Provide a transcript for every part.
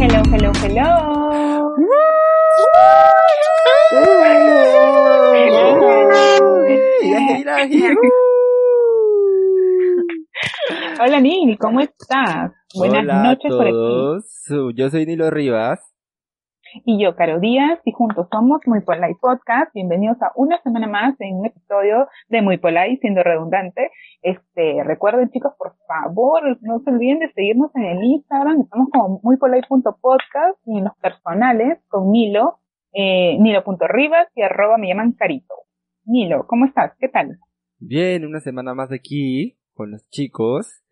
Hello, hello, hello. Hola Nini, ¿cómo estás? Buenas Hola noches a por aquí. todos. Yo soy Nilo Rivas. Y yo, Caro Díaz, y juntos somos Muy Polite Podcast. Bienvenidos a una semana más en un episodio de Muy Polite, siendo redundante. Este, recuerden chicos, por favor, no se olviden de seguirnos en el Instagram. Estamos como muypolite.podcast y en los personales con Nilo, eh, Nilo.rivas y arroba me llaman Carito. Nilo, ¿cómo estás? ¿Qué tal? Bien, una semana más aquí con los chicos,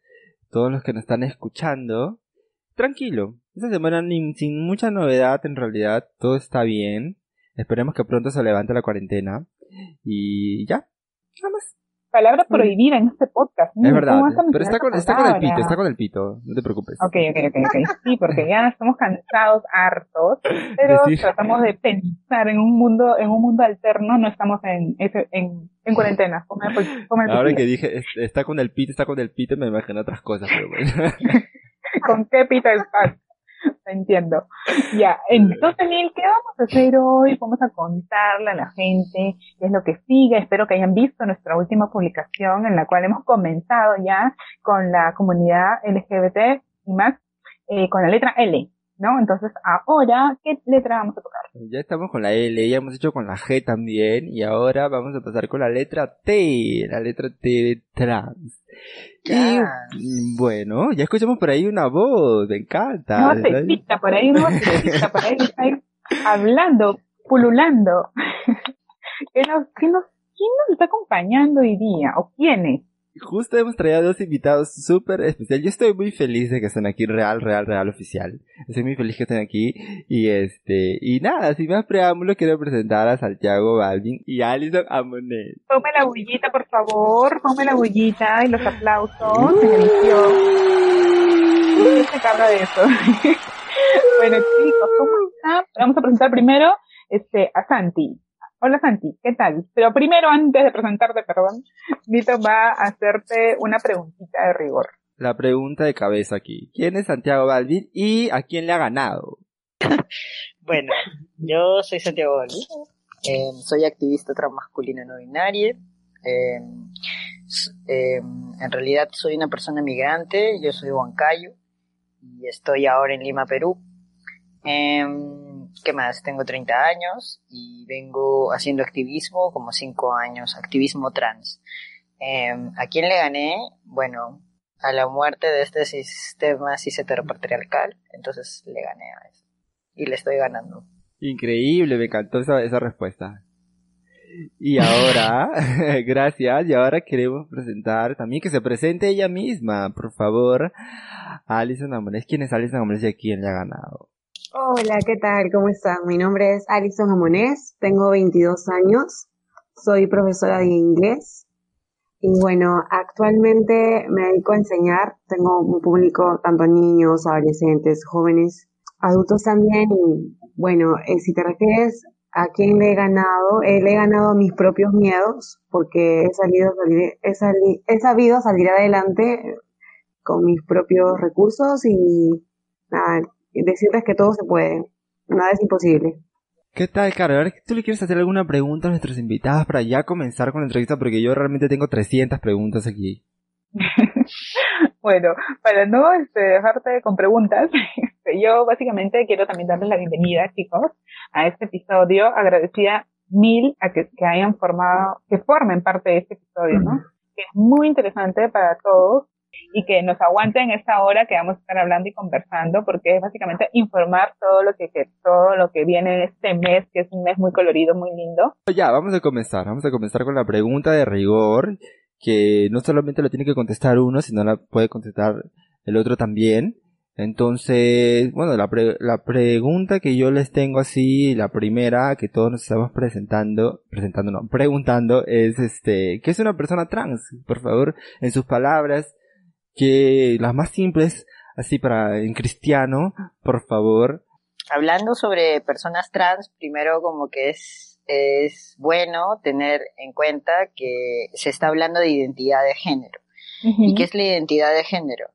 todos los que nos están escuchando. Tranquilo, esta semana ni- sin mucha novedad en realidad, todo está bien. Esperemos que pronto se levante la cuarentena. Y ya, nada más. Palabra prohibida en este podcast. Es verdad, ¿cómo vas a pero está con, está con el pito, está con el pito, no te preocupes. Ok, ok, ok, ok. Sí, porque ya estamos cansados, hartos, pero Decir- tratamos de pensar en un mundo, en un mundo alterno, no estamos en, en, en cuarentena. Come, pues, come el Ahora que dije, es- está con el pito, está con el pito, me imagino otras cosas, pero bueno. ¿Con qué pito estás? Entiendo. Ya, entonces, Neil, ¿qué vamos a hacer hoy? Vamos a contarle a la gente qué es lo que sigue. Espero que hayan visto nuestra última publicación en la cual hemos comenzado ya con la comunidad LGBT y más, eh, con la letra L, ¿no? Entonces, ahora, ¿qué letra vamos a tocar? Ya estamos con la L, ya hemos hecho con la G también, y ahora vamos a pasar con la letra T, la letra T de trans. Y bueno, ya escuchamos por ahí una voz, me encanta. Una vocecita por ahí, una vocecita por ahí, está ahí hablando, pululando. ¿Qué nos, qué nos, ¿Quién nos está acompañando hoy día? ¿O quiénes? Justo hemos traído dos invitados súper especiales. Yo estoy muy feliz de que estén aquí, real, real, real, oficial. Estoy muy feliz que estén aquí. Y este, y nada, sin más preámbulo, quiero presentar a Santiago Balvin y a Alison Amonet. Ponme la bullita, por favor. Ponme la bullita y los aplausos en edición. ¿Quién se encarga de eso? bueno, chicos, ¿cómo están? Vamos a presentar primero este, a Santi. Hola Santi, ¿qué tal? Pero primero, antes de presentarte, perdón, Nito va a hacerte una preguntita de rigor. La pregunta de cabeza aquí. ¿Quién es Santiago Balvin y a quién le ha ganado? Bueno, yo soy Santiago Balbi, eh, soy activista transmasculina no binaria. eh, s- eh, en realidad soy una persona migrante, yo soy huancayo y estoy ahora en Lima, Perú. Em, ¿Qué más? Tengo 30 años y vengo haciendo activismo como 5 años, activismo trans. Em, ¿A quién le gané? Bueno, a la muerte de este sistema cis heteropatriarcal, entonces le gané a eso y le estoy ganando. Increíble, me encantó esa, esa respuesta. Y ahora, gracias, y ahora queremos presentar también que se presente ella misma, por favor, Alison Amones. ¿Quién es Alison Amones y a quién le ha ganado? Hola, ¿qué tal? ¿Cómo están? Mi nombre es Alison Amonés, tengo 22 años, soy profesora de inglés y bueno, actualmente me dedico a enseñar, tengo un público tanto niños, adolescentes, jóvenes, adultos también y bueno, eh, si te refieres a quién le he ganado, eh, le he ganado mis propios miedos porque he salido, he, sali- he sabido salir adelante con mis propios recursos y nada, decirles que todo se puede, nada es imposible. ¿Qué tal, Caro? Ahora tú le quieres hacer alguna pregunta a nuestros invitados para ya comenzar con la entrevista, porque yo realmente tengo 300 preguntas aquí. Bueno, para no este, dejarte con preguntas, yo básicamente quiero también darles la bienvenida, chicos, a este episodio. Agradecida mil a que, que hayan formado, que formen parte de este episodio, ¿no? Que es muy interesante para todos y que nos aguanten esta hora que vamos a estar hablando y conversando, porque es básicamente informar todo lo que, que todo lo que viene en este mes, que es un mes muy colorido, muy lindo. Ya, vamos a comenzar. Vamos a comenzar con la pregunta de rigor. que no solamente lo tiene que contestar uno, sino la puede contestar el otro también. Entonces, bueno, la, la pregunta que yo les tengo así, la primera que todos nos estamos presentando, presentando no, preguntando es este, ¿qué es una persona trans? Por favor, en sus palabras, que las más simples, así para en cristiano, por favor. Hablando sobre personas trans, primero como que es, es bueno tener en cuenta que se está hablando de identidad de género. ¿Y qué es la identidad de género?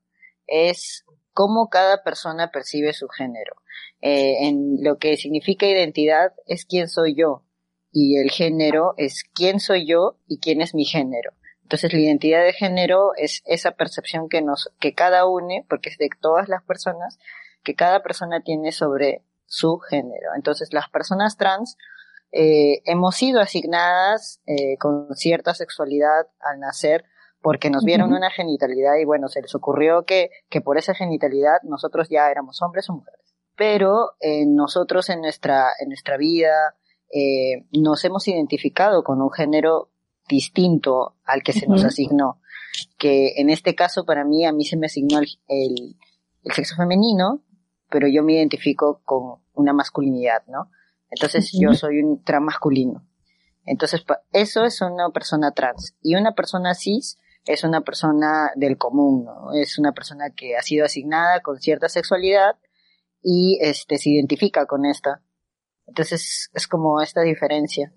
Es cómo cada persona percibe su género. Eh, en lo que significa identidad es quién soy yo y el género es quién soy yo y quién es mi género. Entonces la identidad de género es esa percepción que nos, que cada une, porque es de todas las personas, que cada persona tiene sobre su género. Entonces las personas trans eh, hemos sido asignadas eh, con cierta sexualidad al nacer porque nos vieron una genitalidad y bueno, se les ocurrió que, que por esa genitalidad nosotros ya éramos hombres o mujeres. Pero eh, nosotros en nuestra, en nuestra vida eh, nos hemos identificado con un género distinto al que se nos asignó. Que en este caso para mí, a mí se me asignó el, el, sexo femenino, pero yo me identifico con una masculinidad, ¿no? Entonces yo soy un transmasculino. Entonces, eso es una persona trans. Y una persona cis es una persona del común, ¿no? Es una persona que ha sido asignada con cierta sexualidad y este se identifica con esta. Entonces es como esta diferencia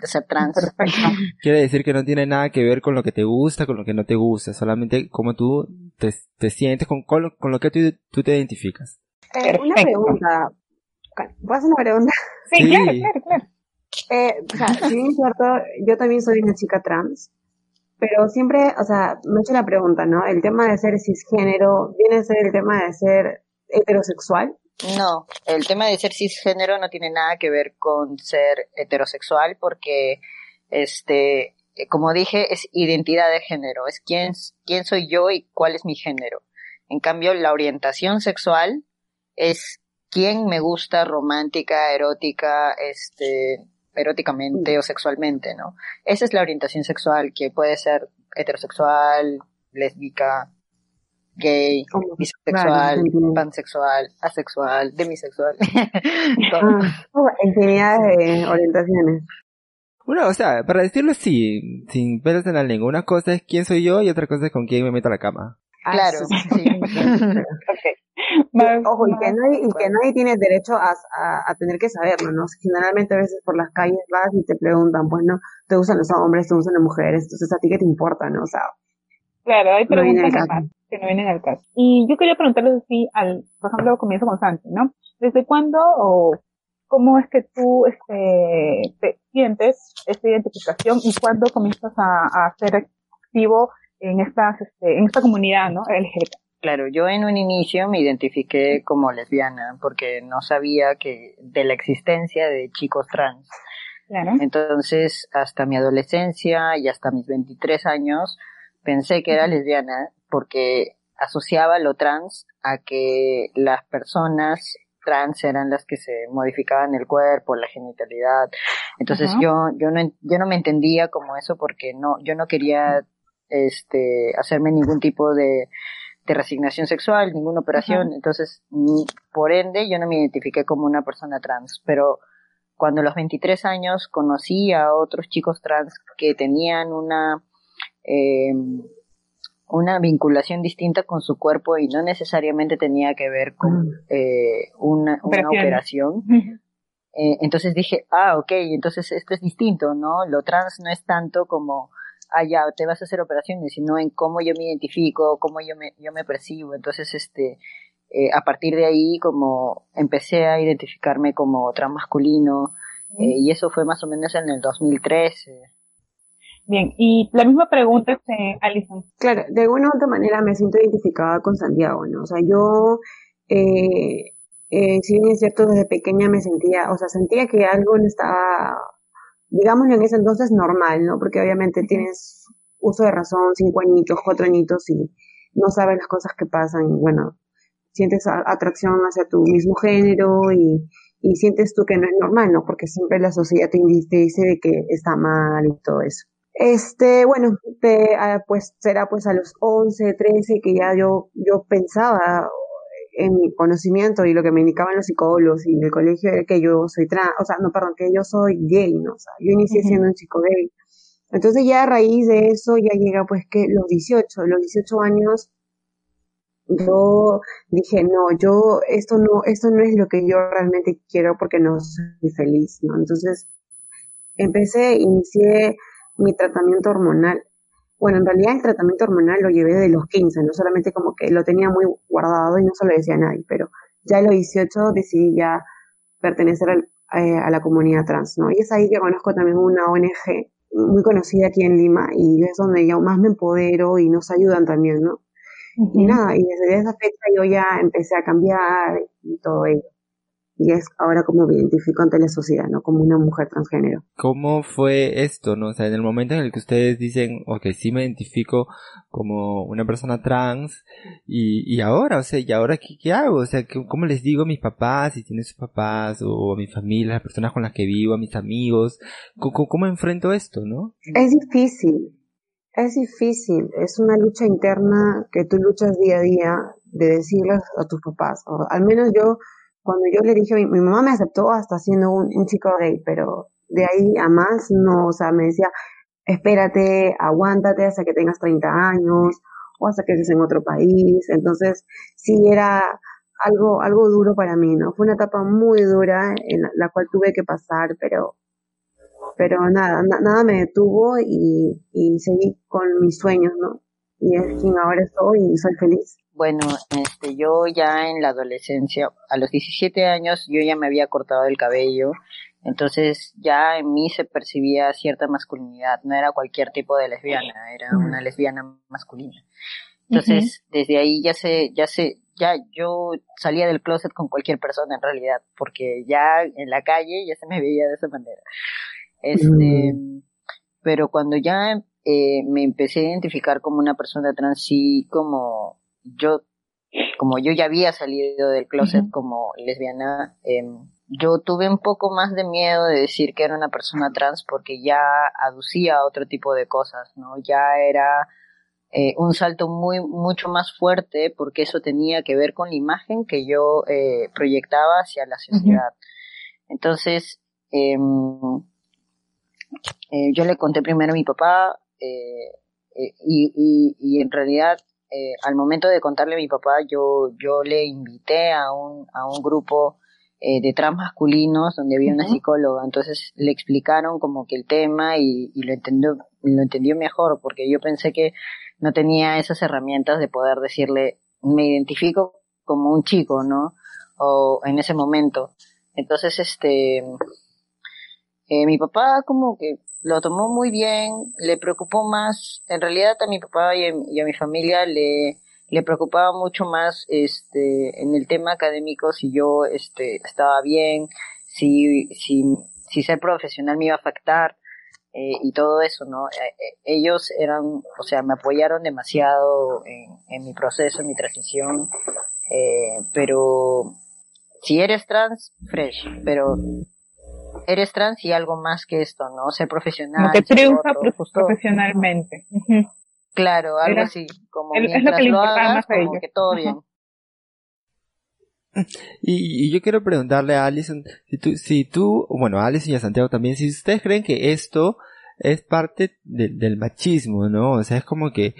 de ser trans. Quiere decir que no tiene nada que ver con lo que te gusta, con lo que no te gusta, solamente como tú te, te sientes con, con, lo, que tú, te identificas. Eh, una pregunta. ¿Puedo hacer una pregunta? Sí, claro, claro, claro. Eh, o sea, si bien es cierto, yo también soy una chica trans, pero siempre, o sea, me he hecho la pregunta, ¿no? El tema de ser cisgénero, ¿viene a ser el tema de ser heterosexual? No, el tema de ser cisgénero no tiene nada que ver con ser heterosexual porque, este, como dije, es identidad de género, es quién, quién soy yo y cuál es mi género. En cambio, la orientación sexual es quién me gusta romántica, erótica, este, eróticamente o sexualmente, ¿no? Esa es la orientación sexual que puede ser heterosexual, lésbica, gay, bisexual, pansexual, asexual, demisexual. ah, infinidad de orientaciones. Bueno, o sea, para decirlo así, sin pelos en la lengua, una cosa es quién soy yo y otra cosa es con quién me meto a la cama. Ah, claro, sí. ojo, y que, nadie, y que nadie tiene derecho a, a, tener que saberlo, ¿no? Generalmente a veces por las calles vas y te preguntan, pues no, te gustan los hombres, te gustan las mujeres, entonces a ti qué te importa, ¿no? O sea, claro, hay preguntas que no vienen al caso. Y yo quería preguntarles así, al, por ejemplo, comienzo con Santi, ¿no? ¿Desde cuándo o cómo es que tú este, te sientes esta identificación y cuándo comienzas a, a ser activo en, estas, este, en esta comunidad, ¿no? LGBT? Claro, yo en un inicio me identifiqué como lesbiana porque no sabía que de la existencia de chicos trans. Claro. Entonces, hasta mi adolescencia y hasta mis 23 años, pensé que era lesbiana porque asociaba lo trans a que las personas trans eran las que se modificaban el cuerpo, la genitalidad. Entonces yo yo no yo no me entendía como eso porque no yo no quería este hacerme ningún tipo de de resignación sexual, ninguna operación, entonces, por ende, yo no me identifiqué como una persona trans, pero cuando a los 23 años conocí a otros chicos trans que tenían una, eh, una vinculación distinta con su cuerpo y no necesariamente tenía que ver con eh, una, una operación. Eh, entonces dije, ah, ok, entonces esto es distinto, ¿no? Lo trans no es tanto como ah, ya, te vas a hacer operaciones, sino en cómo yo me identifico, cómo yo me, yo me percibo. Entonces, este, eh, a partir de ahí, como empecé a identificarme como transmasculino, eh, y eso fue más o menos en el 2013. Bien, y la misma pregunta, este, Alison. Claro, de alguna u otra manera me siento identificada con Santiago, ¿no? O sea, yo, eh, eh, si bien es cierto, desde pequeña me sentía, o sea, sentía que algo no estaba digámoslo en ese entonces normal, ¿no? Porque obviamente tienes uso de razón, cinco añitos, cuatro añitos y no sabes las cosas que pasan y bueno, sientes atracción hacia tu mismo género y, sientes tú que no es normal, ¿no? Porque siempre la sociedad te, dice de que está mal y todo eso. Este, bueno, ah, pues será pues a los 11, 13 que ya yo, yo pensaba en mi conocimiento y lo que me indicaban los psicólogos y en el colegio era que yo soy trans, o sea, no, perdón, que yo soy gay, ¿no? O sea, yo inicié siendo un chico gay. Entonces ya a raíz de eso ya llega pues que los 18, los 18 años yo dije, no, yo, esto no, esto no es lo que yo realmente quiero porque no soy feliz, ¿no? Entonces, empecé, inicié mi tratamiento hormonal. Bueno, en realidad el tratamiento hormonal lo llevé de los 15, no solamente como que lo tenía muy guardado y no se lo decía a nadie, pero ya a los 18 decidí ya pertenecer eh, a la comunidad trans, ¿no? Y es ahí que conozco también una ONG muy conocida aquí en Lima y es donde yo más me empodero y nos ayudan también, ¿no? Y nada, y desde esa fecha yo ya empecé a cambiar y todo ello. Y es ahora como me identifico ante la sociedad, ¿no? Como una mujer transgénero. ¿Cómo fue esto, no? O sea, en el momento en el que ustedes dicen, ok, sí me identifico como una persona trans, y, y ahora, o sea, ¿y ahora qué, qué hago? O sea, ¿cómo les digo a mis papás, si tienen sus papás, o a mi familia, las personas con las que vivo, a mis amigos? ¿Cómo, cómo enfrento esto, no? Es difícil, es difícil, es una lucha interna que tú luchas día a día de decirles a tus papás. O al menos yo, cuando yo le dije, mi, mamá me aceptó hasta siendo un, chico gay, pero de ahí a más no, o sea, me decía, espérate, aguántate hasta que tengas 30 años o hasta que estés en otro país. Entonces, sí era algo, algo duro para mí, ¿no? Fue una etapa muy dura en la cual tuve que pasar, pero pero nada, nada me detuvo y, y seguí con mis sueños, ¿no? Y es quien ahora soy y soy feliz. Bueno, este, yo ya en la adolescencia, a los 17 años, yo ya me había cortado el cabello, entonces ya en mí se percibía cierta masculinidad, no era cualquier tipo de lesbiana, era una lesbiana masculina. Entonces, desde ahí ya se, ya se, ya yo salía del closet con cualquier persona en realidad, porque ya en la calle ya se me veía de esa manera. Este, mm. pero cuando ya eh, me empecé a identificar como una persona trans, sí, como yo, como yo ya había salido del closet como lesbiana, em, yo tuve un poco más de miedo de decir que era una persona trans porque ya aducía otro tipo de cosas, ¿no? Ya era eh, un salto muy, mucho más fuerte porque eso tenía que ver con la imagen que yo eh, proyectaba hacia la sociedad. Entonces, eh, eh, yo le conté primero a mi papá eh, y, y, y, en realidad eh, al momento de contarle a mi papá yo, yo le invité a un, a un grupo eh, de trans masculinos donde había una psicóloga, entonces le explicaron como que el tema y, y lo entendió, lo entendió mejor porque yo pensé que no tenía esas herramientas de poder decirle me identifico como un chico, ¿no? O en ese momento. Entonces, este, eh, mi papá como que lo tomó muy bien, le preocupó más, en realidad a mi papá y a, mi familia le, le preocupaba mucho más este en el tema académico si yo este estaba bien, si si si ser profesional me iba a afectar eh, y todo eso, ¿no? Eh, eh, ellos eran, o sea, me apoyaron demasiado en, en mi proceso, en mi transición, eh, pero si eres trans, fresh, pero eres trans y algo más que esto, ¿no? Ser profesional. que triunfa profesionalmente. Claro, algo así, como mientras lo, hagas, como que todo bien. Y, yo quiero preguntarle a Alison, si tú, si tú, bueno, a Alison y a Santiago también, si ustedes creen que esto es parte del machismo, ¿no? O sea, es como que,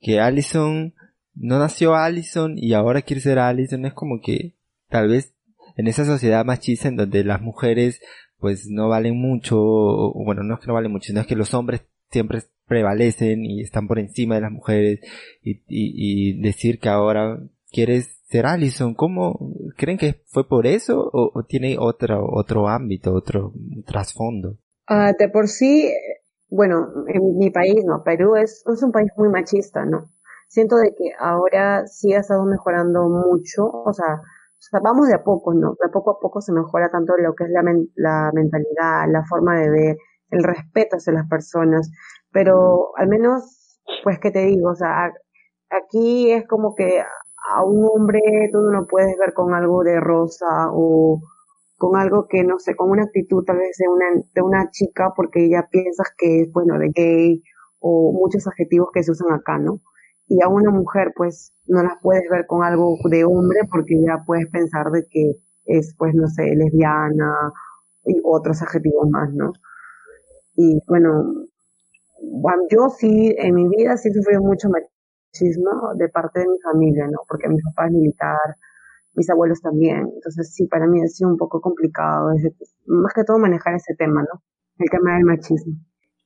que Alison no nació Alison y ahora quiere ser Alison, es como que tal vez en esa sociedad machista en donde las mujeres pues no valen mucho, o, bueno, no es que no valen mucho, sino es que los hombres siempre prevalecen y están por encima de las mujeres y, y, decir que ahora quieres ser Allison, ¿cómo creen que fue por eso o, tiene otro otro ámbito, otro trasfondo? Uh, de por sí, bueno, en mi país, no, Perú es, es un país muy machista, ¿no? Siento de que ahora sí ha estado mejorando mucho, o sea, o sea, vamos de a poco, ¿no? De poco a poco se mejora tanto lo que es la, la mentalidad, la forma de ver, el respeto hacia las personas, pero al menos, pues, ¿qué te digo? O sea, aquí es como que a un hombre tú no lo puedes ver con algo de rosa o con algo que no sé, con una actitud tal vez de una, de una chica porque ya piensas que es, bueno, de gay o muchos adjetivos que se usan acá, ¿no? Y a una mujer pues no las puedes ver con algo de hombre porque ya puedes pensar de que es pues no sé, lesbiana y otros adjetivos más, ¿no? Y bueno, yo sí, en mi vida sí sufrido mucho machismo de parte de mi familia, ¿no? Porque mi papá es militar, mis abuelos también. Entonces sí, para mí ha sido un poco complicado, más que todo manejar ese tema, ¿no? El tema del machismo.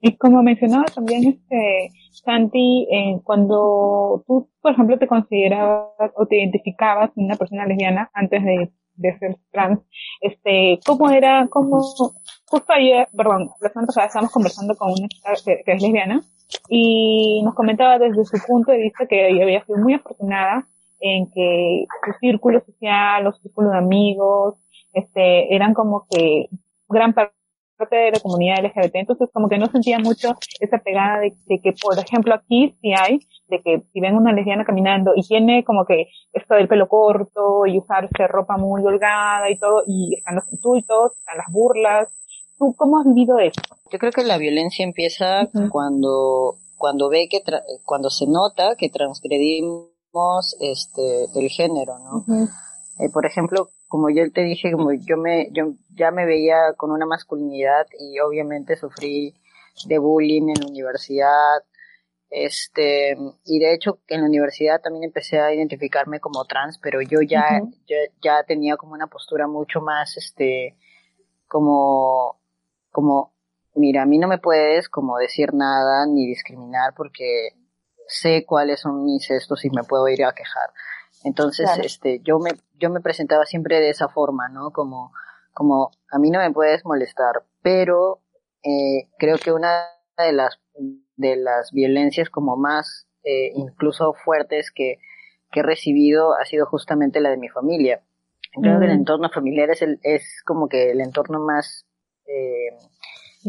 Y como mencionaba también este Santi, eh, cuando tú, por ejemplo, te considerabas o te identificabas una persona lesbiana antes de, ser trans, este, ¿cómo era, cómo, justo ayer, perdón, la semana pasada estábamos conversando con una que, es lesbiana y nos comentaba desde su punto de vista que ella había sido muy afortunada en que su círculo social, los círculos de amigos, este, eran como que gran parte de la comunidad LGBT, entonces como que no sentía mucho esa pegada de, que, por ejemplo, aquí sí hay, de que si ven una lesbiana caminando y tiene como que esto del pelo corto y usarse ropa muy holgada y todo, y están los insultos, están las burlas, ¿tú cómo has vivido eso? Yo creo que la violencia empieza cuando, cuando ve que, cuando se nota que transgredimos este, el género, ¿no? Eh, por ejemplo, como yo te dije, como yo me, yo ya me veía con una masculinidad y obviamente sufrí de bullying en la universidad, este, y de hecho en la universidad también empecé a identificarme como trans, pero yo ya, ya tenía como una postura mucho más, este, como, como, mira, a mí no me puedes como decir nada ni discriminar porque sé cuáles son mis estos y me puedo ir a quejar. Entonces, este, yo me, yo me presentaba siempre de esa forma, ¿no? Como, como, a mí no me puedes molestar, pero eh, creo que una de las, de las violencias como más, eh, incluso fuertes que, que he recibido ha sido justamente la de mi familia. Creo que el mm. entorno familiar es, el, es como que el entorno más, eh,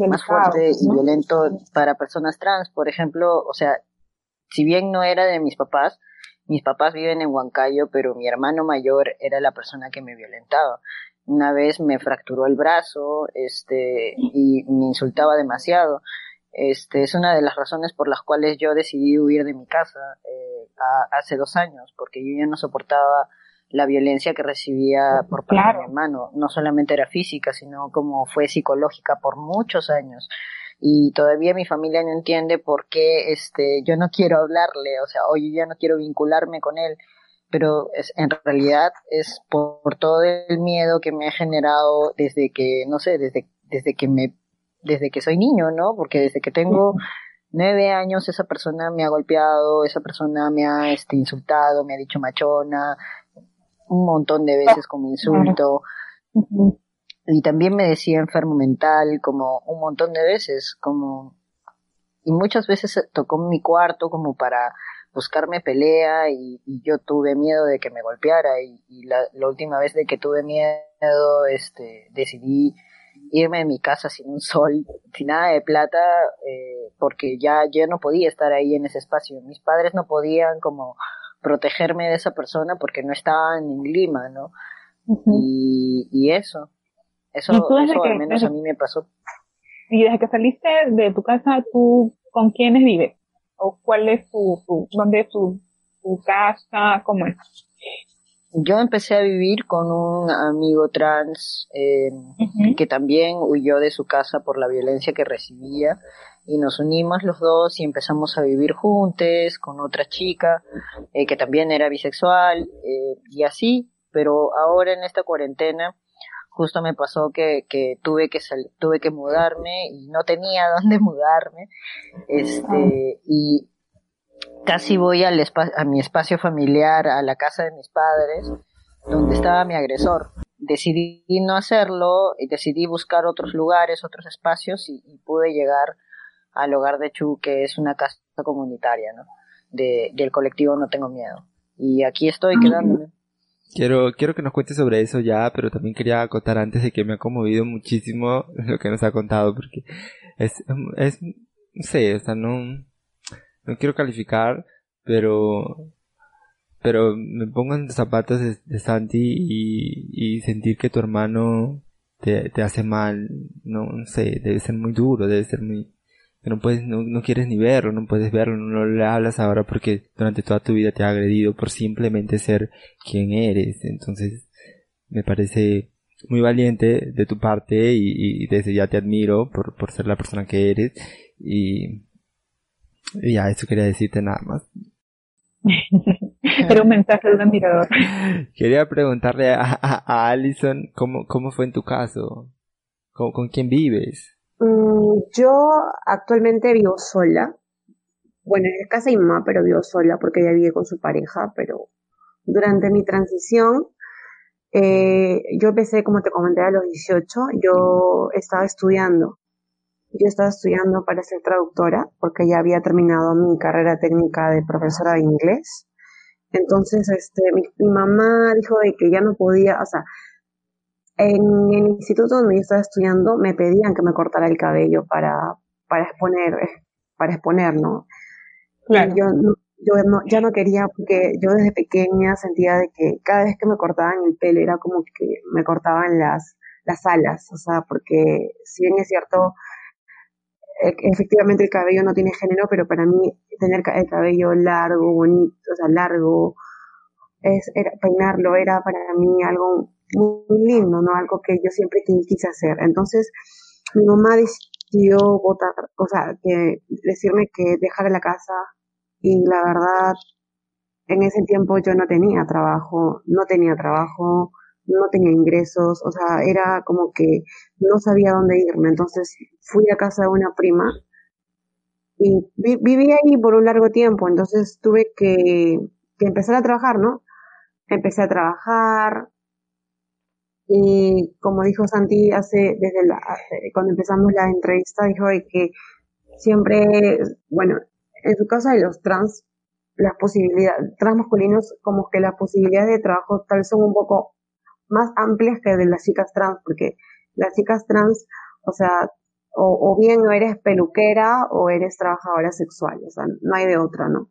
más fuerte y violento para personas trans. Por ejemplo, o sea, si bien no era de mis papás, mis papás viven en Huancayo, pero mi hermano mayor era la persona que me violentaba. Una vez me fracturó el brazo, este, y me insultaba demasiado. Este, es una de las razones por las cuales yo decidí huir de mi casa eh, hace dos años, porque yo ya no soportaba la violencia que recibía por parte de mi hermano. No solamente era física, sino como fue psicológica por muchos años y todavía mi familia no entiende por qué este yo no quiero hablarle, o sea, hoy ya no quiero vincularme con él, pero es, en realidad es por, todo el miedo que me ha generado desde que, no sé, desde, desde que me, desde que soy niño, ¿no? Porque desde que tengo nueve años esa persona me ha golpeado, esa persona me ha este, insultado, me ha dicho machona, un montón de veces como insulto y también me decía enfermo mental como un montón de veces, como y muchas veces tocó mi cuarto como para buscarme pelea y, yo tuve miedo de que me golpeara y, la, última vez de que tuve miedo este decidí irme de mi casa sin un sol, sin nada de plata, eh, porque ya yo no podía estar ahí en ese espacio. Mis padres no podían como protegerme de esa persona porque no estaban en Lima, ¿no? y, y eso. Eso, eso al menos a mí me pasó. Y desde que saliste de tu casa, ¿tú con quiénes vives? ¿O cuál es tu, tu dónde es tu, tu casa? ¿Cómo es? Yo empecé a vivir con un amigo trans eh, que también huyó de su casa por la violencia que recibía y nos unimos los dos y empezamos a vivir juntos con otra chica eh, que también era bisexual eh, y así, pero ahora en esta cuarentena justo me pasó que, que tuve que tuve que mudarme y no tenía dónde mudarme este y casi voy al a mi espacio familiar a la casa de mis padres donde estaba mi agresor. Decidí no hacerlo y decidí buscar otros lugares otros espacios y, pude llegar al hogar de Chu que es una casa comunitaria no de, del colectivo no tengo miedo. Y aquí estoy ah, quedándome Quiero, quiero que nos cuentes sobre eso ya, pero también quería acotar antes de que me ha conmovido muchísimo lo que nos ha contado, porque es, es, no sé, o sea, no, no quiero calificar, pero, pero me pongo en los zapatos de, Santi y, y sentir que tu hermano te, te hace mal, no, no sé, debe ser muy duro, debe ser muy, que no puedes, no, no quieres ni verlo, no puedes verlo, no le hablas ahora porque durante toda tu vida te ha agredido por simplemente ser quien eres, entonces me parece muy valiente de tu parte y, y desde ya te admiro por, por ser la persona que eres y, y ya eso quería decirte nada más. Era un mensaje de un admirador. Quería preguntarle a, a, a Alison cómo, cómo fue en tu caso, ¿Con, con quién vives. Mm, yo actualmente vivo sola. Bueno, en casa de mi mamá, pero vivo sola porque ella vive con su pareja, pero durante mi transición, eh, yo empecé, como te comenté, a los 18, yo estaba estudiando. Yo estaba estudiando para ser traductora porque ya había terminado mi carrera técnica de profesora de inglés. Entonces, este, mi, mi mamá dijo de que ya no podía, o sea, en el instituto donde yo estaba estudiando me pedían que me cortara el cabello para, para exponer, para exponer, ¿no? Claro. Yo, no- yo no, ya no quería porque yo desde pequeña sentía de que cada vez que me cortaban el pelo era como que me cortaban las, las alas, o sea, porque si bien es cierto, e- efectivamente el cabello no tiene género, pero para mí tener el cabello largo, bonito, o sea, largo, es, era, peinarlo era para mí algo muy lindo, ¿no? Algo que yo siempre qui- quise hacer. Entonces, mi mamá decidió votar, o sea, que decirme que dejara la casa y la verdad, en ese tiempo yo no tenía trabajo, no tenía trabajo, no tenía ingresos, o sea, era como que no sabía dónde irme. Entonces, fui a casa de una prima y vi- viví ahí por un largo tiempo, entonces tuve que, que empezar a trabajar, ¿no? Empecé a trabajar y como dijo Santi hace, desde la, hace- cuando empezamos la entrevista, dijo que siempre, bueno, en su caso de los trans, las posibilidades, trans masculinos, como que las posibilidades de trabajo tal son un poco más amplias que de las chicas trans, porque las chicas trans, o sea, o, bien o eres peluquera o eres trabajadora sexual, o sea, no hay de otra, ¿no?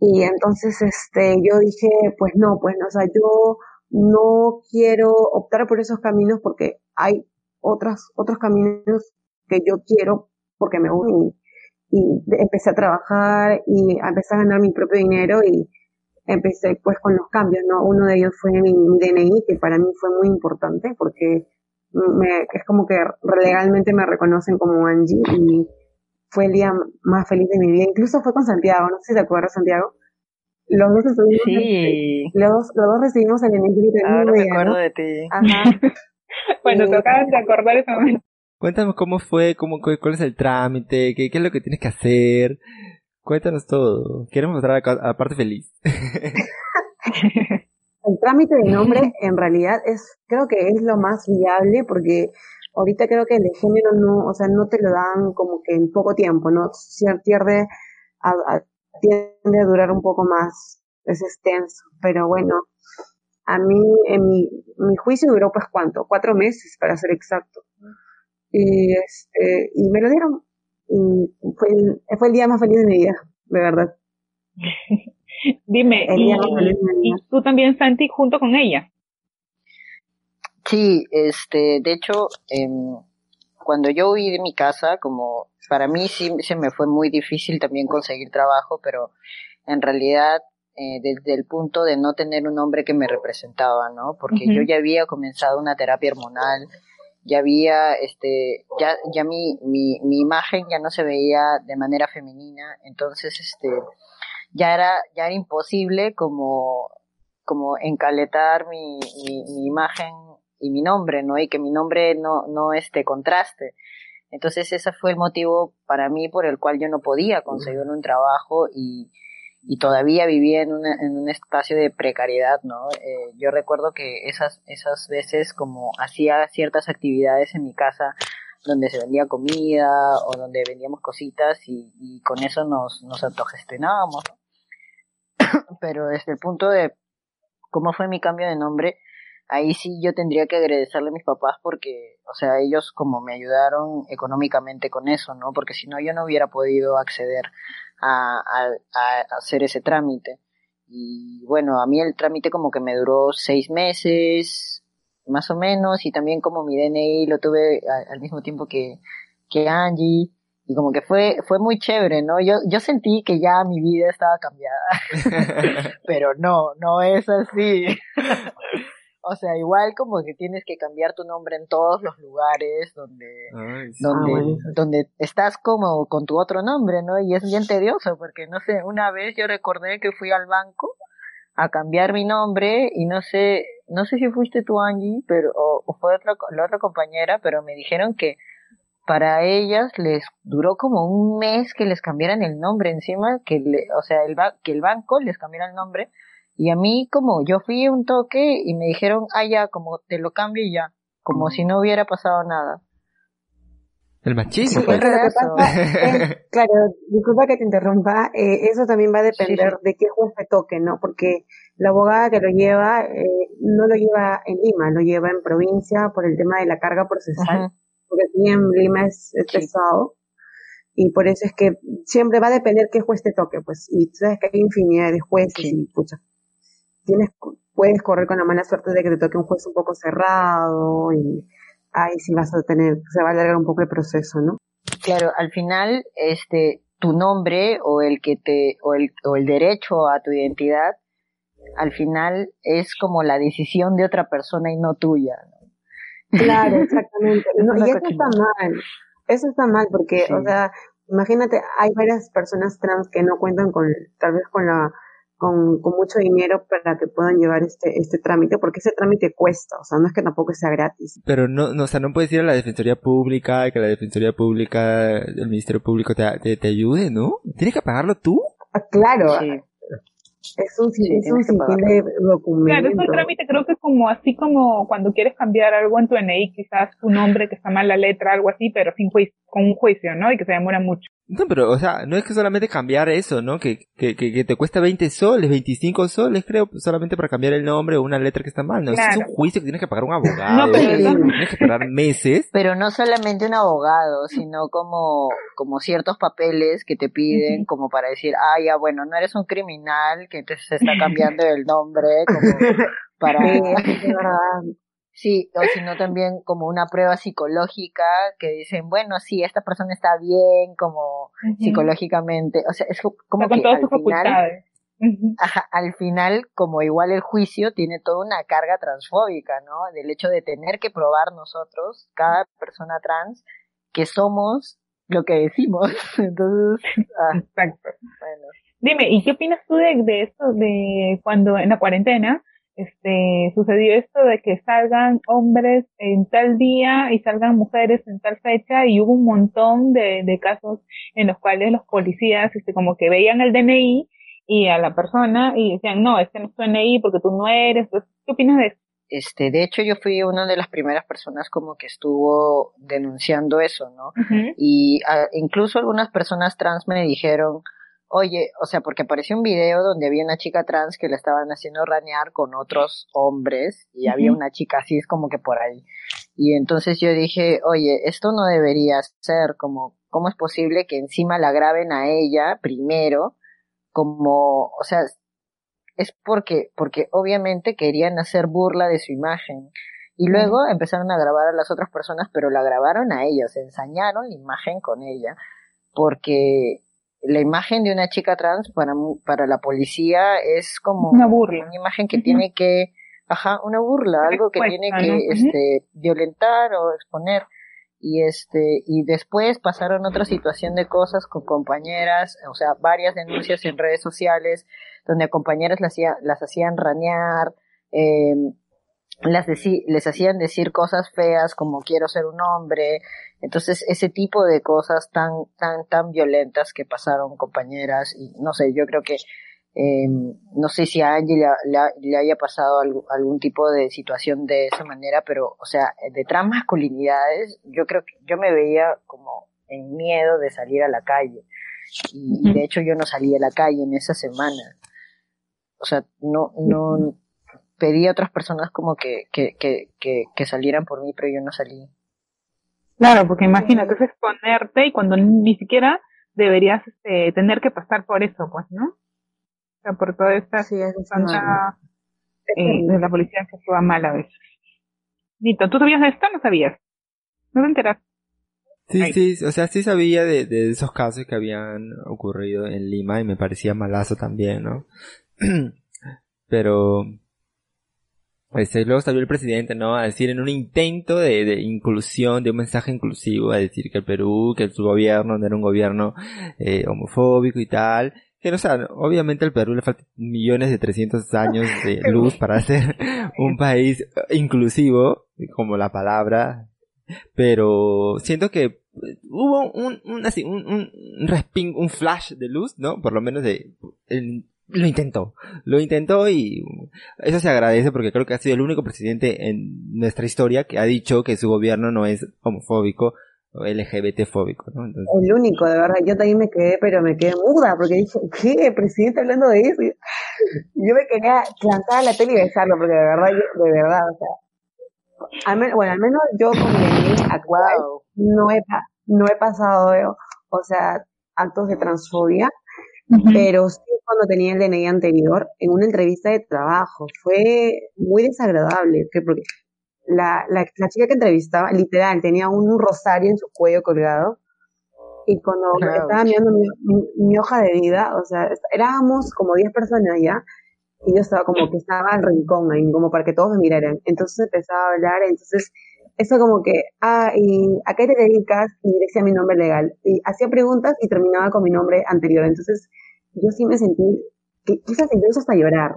Y entonces, este, yo dije, pues no, pues no, o sea, yo no quiero optar por esos caminos porque hay otras, otros caminos que yo quiero porque me gustan y, empecé a trabajar y empecé a ganar mi propio dinero y empecé pues con los cambios, ¿no? Uno de ellos fue mi DNI, que para mí fue muy importante porque me, es como que legalmente me reconocen como Angie y fue el día más feliz de mi vida. Incluso fue con Santiago, no sé si te acuerdas, Santiago. Los dos estuvimos, Sí, los, dos- los dos recibimos el DNI del ahora me acuerdo ¿no? de ti. Ajá. Bueno, Sí. te acabas de acordar ese momento. Cuéntame cómo fue, cómo, cu- cuál es el trámite, qué, qué es lo que tienes que hacer. Cuéntanos todo. Queremos mostrar a, parte feliz. El trámite de nombre en realidad es, creo que es lo más viable porque ahorita creo que el de género no, o sea, no te lo dan como que en poco tiempo, ¿no? Tiende a, a- tiende a durar un poco más, es extenso, pero bueno, a mí, en mi, mi juicio duró pues cuánto, cuatro meses para ser exacto. Y este, y me lo dieron, y fue el, fue el día más feliz de mi vida, de verdad. Dime, El y, día más feliz de mi vida. y tú también, Santi, junto con ella. Sí, este, de hecho, em, cuando yo huí de mi casa, como para mí sí se me fue muy difícil también conseguir trabajo, pero en realidad eh, desde el punto de no tener un hombre que me representaba, ¿no? Porque yo ya había comenzado una terapia hormonal, ya había, este, ya, ya mi, mi, mi imagen ya no se veía de manera femenina, entonces, este, ya era, ya era imposible como, como encaletar mi, mi, mi imagen y mi nombre, ¿no? Y que mi nombre no, no este contraste. Entonces ese fue el motivo para mí por el cual yo no podía conseguir un trabajo y, y todavía vivía en, una, en un espacio de precariedad, ¿no? Eh, yo recuerdo que esas, esas veces como hacía ciertas actividades en mi casa donde se vendía comida o donde vendíamos cositas y, y con eso nos, nos autogestionábamos, ¿no? Pero desde el punto de cómo fue mi cambio de nombre, ahí sí yo tendría que agradecerle a mis papás porque, o sea, ellos como me ayudaron económicamente con eso, ¿no? Porque si no yo no hubiera podido acceder a, a, a hacer ese trámite. Y bueno, a mí el trámite como que me duró seis meses, más o menos, y también como mi DNI lo tuve al mismo tiempo que, que Angie, y como que fue, fue muy chévere, ¿no? Yo, yo sentí que ya mi vida estaba cambiada, pero no, no es así. o sea, igual como que tienes que cambiar tu nombre en todos los lugares donde, donde, ah, donde estás como con tu otro nombre, ¿no? Y es bien tedioso, porque no sé, una vez yo recordé que fui al banco a cambiar mi nombre y no sé, no sé si fuiste tú Angie, pero, o, fue otra, la otra compañera, pero me dijeron que para ellas les duró como un mes que les cambiaran el nombre encima, que o sea, el, que el banco les cambiara el nombre. Y a mí como yo fui un toque y me dijeron, ah, ya, como te lo cambio y ya, como si no hubiera pasado nada. El machismo. Pues. claro, disculpa que te interrumpa, eh, eso también va a depender de qué juez te toque, ¿no? Porque la abogada que lo lleva, eh, no lo lleva en Lima, lo lleva en provincia por el tema de la carga procesal porque aquí en Lima es, pesado. Y por eso es que siempre va a depender qué juez te toque, pues. Y tú sabes que hay infinidad de jueces y pucha. Tienes, puedes correr con la mala suerte de que te toque un juez un poco cerrado y ahí sí vas a tener, se va a alargar un poco el proceso, ¿no? Claro, al final, este, tu nombre o el que te, o el, o el derecho a tu identidad, al final es como la decisión de otra persona y no tuya. Claro, exactamente. y eso está mal. Eso está mal porque, o sea, imagínate, hay varias personas trans que no cuentan con, tal vez con la, con, con mucho dinero para que puedan llevar este, este trámite, porque ese trámite cuesta, o sea, no es que tampoco sea gratis. Pero no, no o sea, no puedes ir a la Defensoría Pública y que la Defensoría Pública, el Ministerio Público te, te, te ayude, ¿no? ¿Tienes que pagarlo tú? Ah, claro, es un, sí, es un de documentos. Claro, es un trámite, creo que es como así como cuando quieres cambiar algo en tu NI, quizás tu nombre que está mal la letra, algo así, pero sin juicio, con un juicio, ¿no? Y que se demora mucho. No, pero, o sea, no es que solamente cambiar eso, ¿no? Que, que, que, te cuesta 20 soles, 25 soles, creo, solamente para cambiar el nombre o una letra que está mal, ¿no? Es un juicio que tienes que pagar un abogado. no, pero tienes que pagar meses. Pero no solamente un abogado, sino como, como ciertos papeles que te piden, como para decir, ah, ya, bueno, no eres un criminal que te se está cambiando el nombre, como para... Sí, o sino también como una prueba psicológica que dicen, bueno, sí, esta persona está bien, como psicológicamente, o sea, es como que al final, al final, como igual el juicio tiene toda una carga transfóbica, ¿no? Del hecho de tener que probar nosotros, cada persona trans, que somos lo que decimos. Entonces, ah, Exacto. Bueno. Dime, ¿y qué opinas tú de, de esto, de cuando en la cuarentena este, sucedió esto de que salgan hombres en tal día y salgan mujeres en tal fecha y hubo un montón de, de casos en los cuales los policías este, como que veían el DNI y a la persona y decían, no, este no es tu DNI porque tú no eres. ¿Qué opinas de eso? Este, de hecho, yo fui una de las primeras personas como que estuvo denunciando eso, ¿no? Y ah, incluso algunas personas trans me dijeron, Oye, o sea, porque apareció un video donde había una chica trans que le estaban haciendo ranear con otros hombres y había una chica así, es como que por ahí. Y entonces yo dije, oye, esto no debería ser como, ¿cómo es posible que encima la graben a ella primero? Como, o sea, es porque, porque obviamente querían hacer burla de su imagen. Y luego empezaron a grabar a las otras personas, pero la grabaron a ella, se ensañaron la imagen con ella, porque la imagen de una chica trans para, para la policía es como una burla. Una imagen que tiene que, ajá, una burla, algo que tiene que, este, violentar o exponer. Y este, y después pasaron otra situación de cosas con compañeras, o sea, varias denuncias en redes sociales, donde a compañeras las, las hacían ranear, eh, las les hacían decir cosas feas como quiero ser un hombre, entonces ese tipo de cosas tan, tan, tan violentas que pasaron compañeras y no sé, yo creo que eh, no sé si a Angie le, haya pasado algún tipo de situación de esa manera, pero o sea, de masculinidades, yo creo que yo me veía como en miedo de salir a la calle. Y, de hecho yo no salí a la calle en esa semana. O sea, no, no, pedí a otras personas como que, que, que, que, salieran por mí, pero yo no salí. Claro, porque imagínate, es exponerte y cuando ni siquiera deberías este, tener que pasar por eso, pues, ¿no? O sea, por toda esta sí, tanta, eh, de la policía que actúa mal a veces. Nito, ¿tú sabías de esto o no sabías? ¿No te enteras? Sí, sí, o sea, sí sabía de, de esos casos que habían ocurrido en Lima y me parecía malazo también, ¿no? Pero, este, luego salió el presidente, ¿no? A decir en un intento de, de, inclusión, de un mensaje inclusivo, a decir que el Perú, que su gobierno no era un gobierno eh, homofóbico y tal. Que, o sea, obviamente al Perú le faltan millones de 300 años de luz para ser un país inclusivo, como la palabra. Pero siento que hubo un, un, así, un, un, resping, un flash de luz, ¿no? Por lo menos de, el, lo intentó, lo intentó y eso se agradece porque creo que ha sido el único presidente en nuestra historia que ha dicho que su gobierno no es homofóbico o LGBT fóbico, ¿no? Entonces... El único, de verdad, yo también me quedé, pero me quedé muda porque dije, ¿qué? ¿Presidente hablando de eso? Yo me quería plantar a la tele y besarlo porque de verdad, yo, de verdad, o sea, al menos, bueno, al menos yo como actual no he, no he pasado, o sea, actos de transfobia, pero sí cuando tenía el DNI anterior, en una entrevista de trabajo. Fue muy desagradable, porque la, la, la chica que entrevistaba, literal, tenía un rosario en su cuello colgado. Y cuando estaba mirando mi, mi, hoja de vida, o sea, éramos como 10 personas ya, y yo estaba como que estaba al rincón ahí, como para que todos me miraran. Entonces empezaba a hablar, entonces eso como que, ah, ¿y a qué te dedicas? Y decía mi nombre legal. Y hacía preguntas y terminaba con mi nombre anterior. Entonces yo sí me sentí, quizás incluso hasta llorar,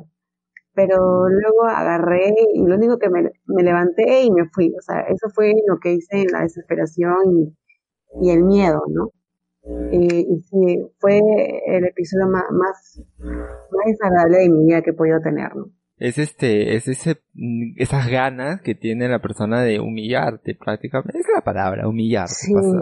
pero luego agarré y lo único que me, me, levanté y me fui, o sea, eso fue lo que hice en la desesperación y, y el miedo, ¿no? Y, sí, fue el episodio más, más desagradable de mi vida que he podido tener, ¿no? Es este, es ese, mm, esas ganas que tiene la persona de humillarte prácticamente, es la palabra, humillarte,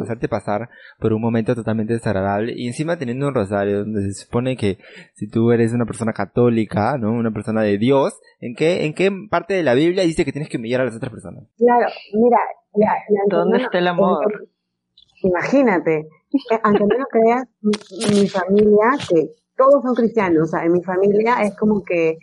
hacerte pasar por un momento totalmente desagradable y encima teniendo un rosario donde se supone que si tú eres una persona católica, ¿no? Una persona de Dios, ¿en qué, en qué parte de la Biblia dice que tienes que humillar a las otras personas? Claro, mira, ya, ¿dónde está el amor? imagínate, eh, aunque no lo creas, mi, mi familia, que todos son cristianos, o sea, en mi familia es como que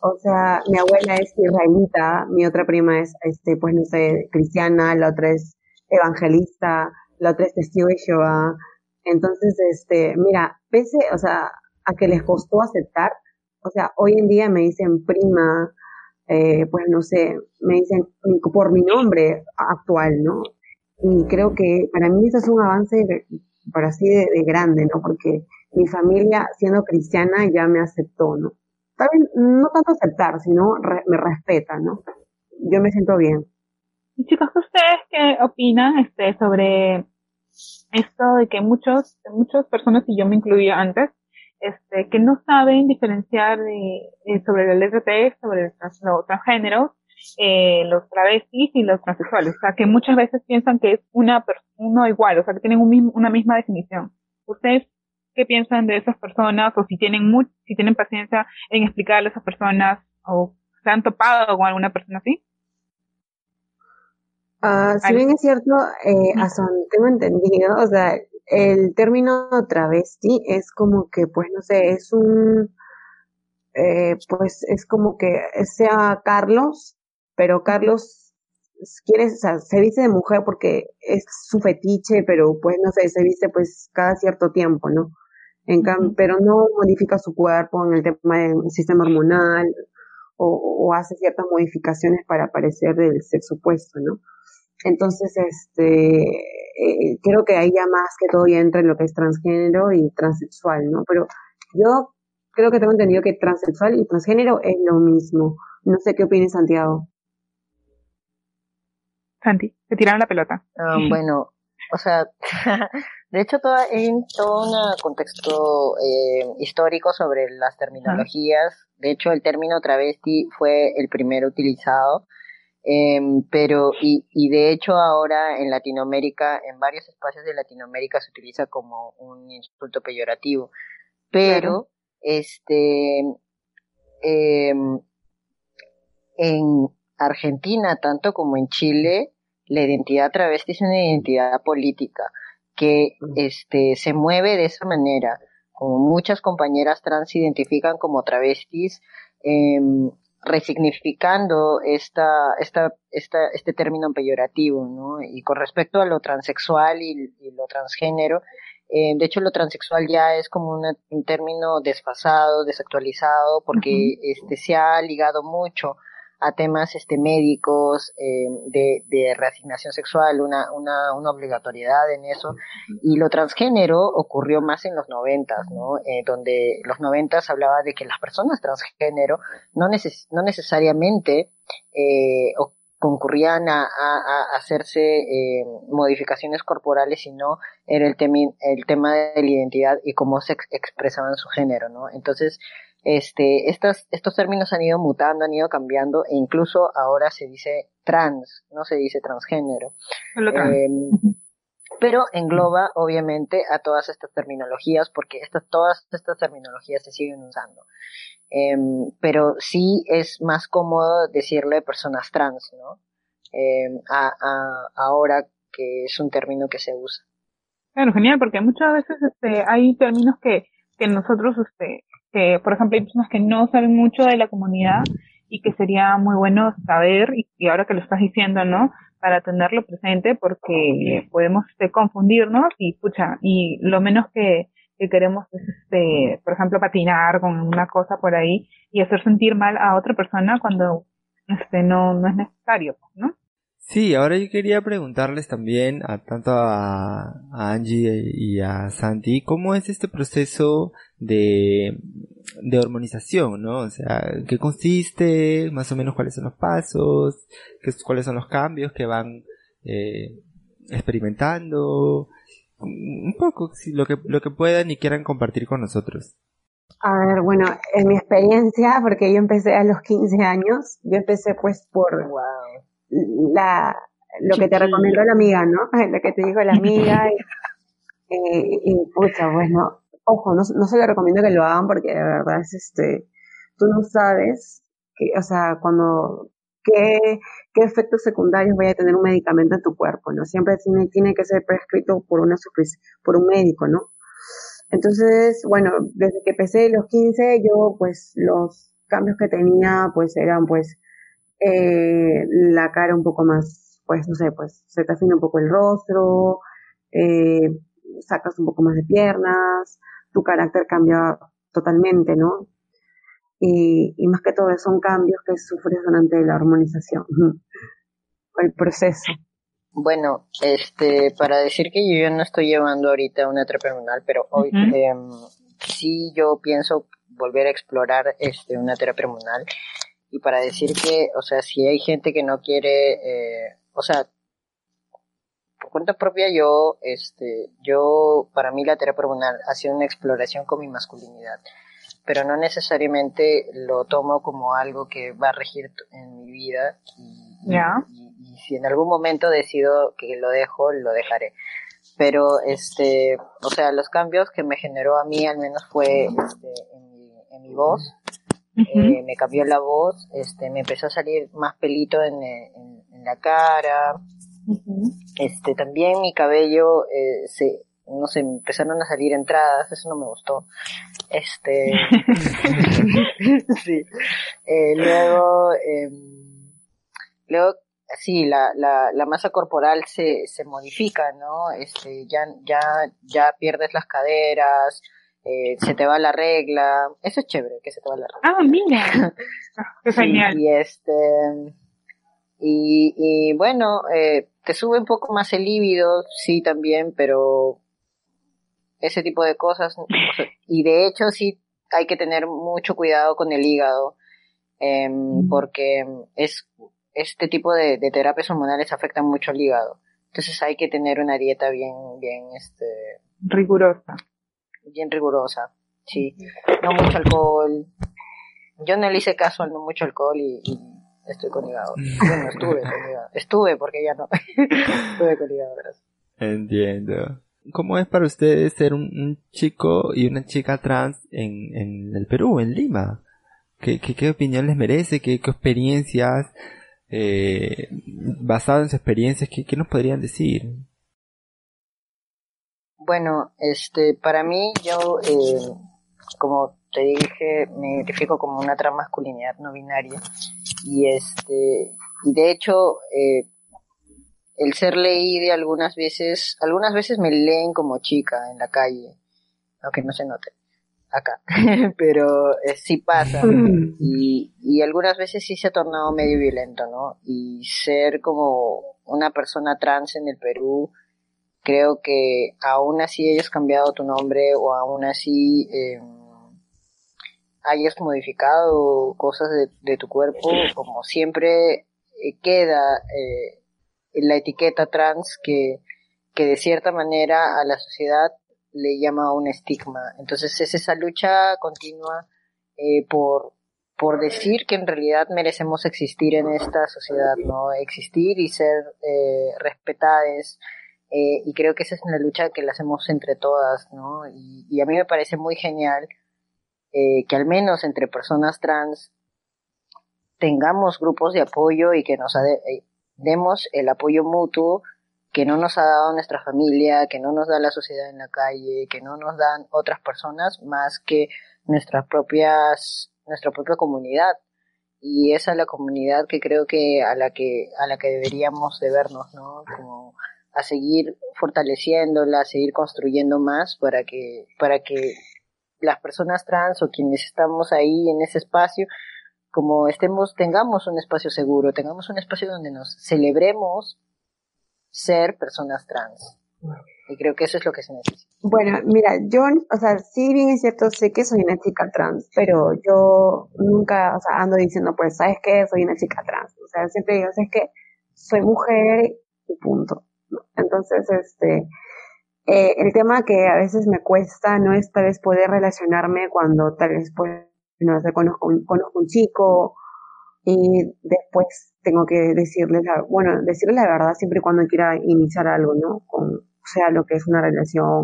o sea, mi abuela es israelita, mi otra prima es, este, pues no sé, cristiana, la otra es evangelista, la otra es testigo de Jehová. Entonces, este, mira, pese, o sea, a que les costó aceptar, o sea, hoy en día me dicen prima, eh, pues no sé, me dicen por mi nombre actual, ¿no? Y creo que para mí eso es un avance, para así de grande, ¿no? Porque mi familia, siendo cristiana, ya me aceptó, ¿no? También no tanto aceptar, sino me respeta, ¿no? Yo me siento bien. Y chicos, ¿ustedes qué opinan este, sobre esto de que muchos, muchas personas, y yo me incluía antes, este, que no saben diferenciar eh, sobre el LGBT, sobre los transgéneros, eh, los travestis y los transexuales. O sea, que muchas veces piensan que es una uno igual, o sea, que tienen un una misma definición. ¿Ustedes qué piensan de esas personas o si tienen mucho, si tienen paciencia en explicarle a esas personas o se han topado con alguna persona así. Uh, si bien es cierto, eh, tengo entendido, o sea, el término travesti es como que, pues no sé, es un, eh, pues es como que sea Carlos, pero Carlos quiere, o sea, se viste de mujer porque es su fetiche, pero pues no sé, se viste pues cada cierto tiempo, ¿no? En pero no modifica su cuerpo en el tema del sistema hormonal o, hace ciertas modificaciones para parecer del sexo opuesto, ¿no? Entonces, este, eh, creo que ahí ya más que todo ya entra en lo que es transgénero y transexual, ¿no? Pero yo creo que tengo entendido que transexual y transgénero es lo mismo. No sé qué opines, Santiago. Santi, te tiraron la pelota. Ah, bueno, o sea, De hecho, toda, hay todo un contexto eh, histórico sobre las terminologías. De hecho, el término travesti fue el primero utilizado. Eh, pero, y, y de hecho ahora en Latinoamérica, en varios espacios de Latinoamérica se utiliza como un insulto peyorativo. Pero, este, eh, en Argentina, tanto como en Chile, la identidad travesti es una identidad política que este, se mueve de esa manera. Como muchas compañeras trans se identifican como travestis, eh, resignificando esta, esta, esta, este término peyorativo, ¿no? Y con respecto a lo transexual y, lo transgénero, eh, de hecho lo transexual ya es como un término desfasado, desactualizado, porque este se ha ligado mucho a temas este, médicos, eh, de, de, reasignación sexual, una, una, una, obligatoriedad en eso. Y lo transgénero ocurrió más en los noventas, ¿no? Eh, donde los noventas hablaba de que las personas transgénero no, neces no necesariamente eh, concurrían a, a, hacerse eh, modificaciones corporales, sino era el, el tema de la identidad y cómo se expresaban su género, ¿no? Entonces, este, estos, estos términos han ido mutando, han ido cambiando e incluso ahora se dice trans, no se dice transgénero. Em, pero engloba obviamente a todas estas terminologías porque estas, todas estas terminologías se siguen usando. Em, pero sí es más cómodo decirle personas trans, ¿no? Em, a, ahora que es un término que se usa. Claro, genial, porque muchas veces este, hay términos que, que nosotros este, que, por ejemplo, hay personas que no saben mucho de la comunidad y que sería muy bueno saber, y, ahora que lo estás diciendo, ¿no? Para tenerlo presente porque podemos este, confundirnos y, pucha, y lo menos que, que queremos es, este, por ejemplo, patinar con una cosa por ahí y hacer sentir mal a otra persona cuando este, no, no es necesario, ¿no? Sí, ahora yo quería preguntarles también a tanto a, Angie y a Santi, ¿cómo es este proceso de, de hormonización, no? O sea, ¿qué consiste? Más o menos cuáles son los pasos, qué, cuáles son los cambios que van eh, experimentando, un poco, si lo que, lo que puedan y quieran compartir con nosotros. A ver, bueno, en mi experiencia, porque yo empecé a los 15 años, yo empecé pues por, la, lo que te recomendó la amiga, ¿no? Lo que te dijo la amiga. Y, y, pucha, bueno, ojo, no, no se lo recomiendo que lo hagan porque de verdad es este, tú no sabes, que, o sea, cuando, qué, qué efectos secundarios vaya a tener un medicamento en tu cuerpo, ¿no? Siempre tiene, tiene que ser prescrito por una por un médico, ¿no? Entonces, bueno, desde que empecé los 15, yo pues los cambios que tenía pues eran pues eh, la cara un poco más, pues no sé, pues se te afina un poco el rostro, eh, sacas un poco más de piernas, tu carácter cambia totalmente, ¿no? Y, y más que todo son cambios que sufres durante la hormonización, el proceso. Bueno, este, para decir que yo no estoy llevando ahorita una terapia hormonal, pero hoy em, sí yo pienso volver a explorar este una terapia hormonal y para decir que, o sea, si hay gente que no quiere, eh, o sea, por cuenta propia yo, este, yo, para mí la terapia hormonal ha sido una exploración con mi masculinidad, pero no necesariamente lo tomo como algo que va a regir en mi vida y, y, si en algún momento decido que lo dejo, lo dejaré. Pero, este, o sea, los cambios que me generó a mí al menos fue, este, en mi, en mi voz, eh, me cambió la voz, este, me empezó a salir más pelito en, en, la cara, este, también mi cabello, eh, se, no sé, empezaron a salir entradas, eso no me gustó, este, sí, eh, luego, em, luego, sí, la, la, la masa corporal se, se modifica, ¿no? Este, ya, ya, ya pierdes las caderas, eh, se te va la regla. Eso es chévere, que se te va la regla. Ah, mira. Qué genial. y este, y, y bueno, eh, te sube un poco más el líbido, sí, también, pero ese tipo de cosas. y de hecho, sí, hay que tener mucho cuidado con el hígado, em, porque es, este tipo de, de terapias hormonales afectan mucho al hígado. Entonces hay que tener una dieta bien, bien, este... Rigurosa bien rigurosa, sí. No mucho alcohol. Yo no le hice caso al no mucho alcohol y, estoy con hígado. Bueno, estuve con hígado. Estuve porque ya no. estuve con hígado, Entiendo. ¿Cómo es para ustedes ser un, chico y una chica trans en, en el Perú, en Lima? ¿Qué, qué, opinión les merece? ¿Qué, qué experiencias? Eh, basado en sus experiencias, ¿qué, ¿qué nos podrían decir? Bueno, este, para mí, yo, eh, como te dije, me identifico como una transmasculinidad no binaria. Y este, y de hecho, eh, el ser leída algunas veces, algunas veces me leen como chica en la calle, aunque no se note acá, pero eh, sí pasa y, y algunas veces sí se ha tornado medio violento, ¿no? Y ser como una persona trans en el Perú, creo que aún así hayas cambiado tu nombre o aún así eh, hayas modificado cosas de, de, tu cuerpo, como siempre eh, queda eh, la etiqueta trans que, que de cierta manera a la sociedad le llama un estigma. Entonces es esa lucha continua eh, por, por decir que en realidad merecemos existir en esta sociedad, ¿no? Existir y ser eh, respetadas. Eh, y creo que esa es una lucha que la hacemos entre todas, ¿no? Y, y a mí me parece muy genial eh, que al menos entre personas trans tengamos grupos de apoyo y que nos eh, demos el apoyo mutuo que no nos ha dado nuestra familia, que no nos da la sociedad en la calle, que no nos dan otras personas más que nuestras propias, nuestra propia comunidad. Y esa es la comunidad que creo que a la que, a la que deberíamos de vernos, ¿no? Como a seguir fortaleciéndola, a seguir construyendo más para que, para que las personas trans o quienes estamos ahí en ese espacio, como estemos, tengamos un espacio seguro, tengamos un espacio donde nos celebremos ser personas trans. Y creo que eso es lo que se necesita. Bueno, mira, yo, o sea, sí bien es cierto, sé que soy una chica trans, pero yo nunca, o sea, ando diciendo, pues, ¿sabes qué? Soy una chica trans. O sea, siempre digo, ¿sabes qué? Soy mujer y punto. Entonces, este, eh, el tema que a veces me cuesta no es tal vez poder relacionarme cuando tal vez, pues, no sé, conozco, conozco un chico y después tengo que decirles la, bueno, decirles la verdad siempre y cuando quiera iniciar algo, ¿no? Con, sea, lo que es una relación.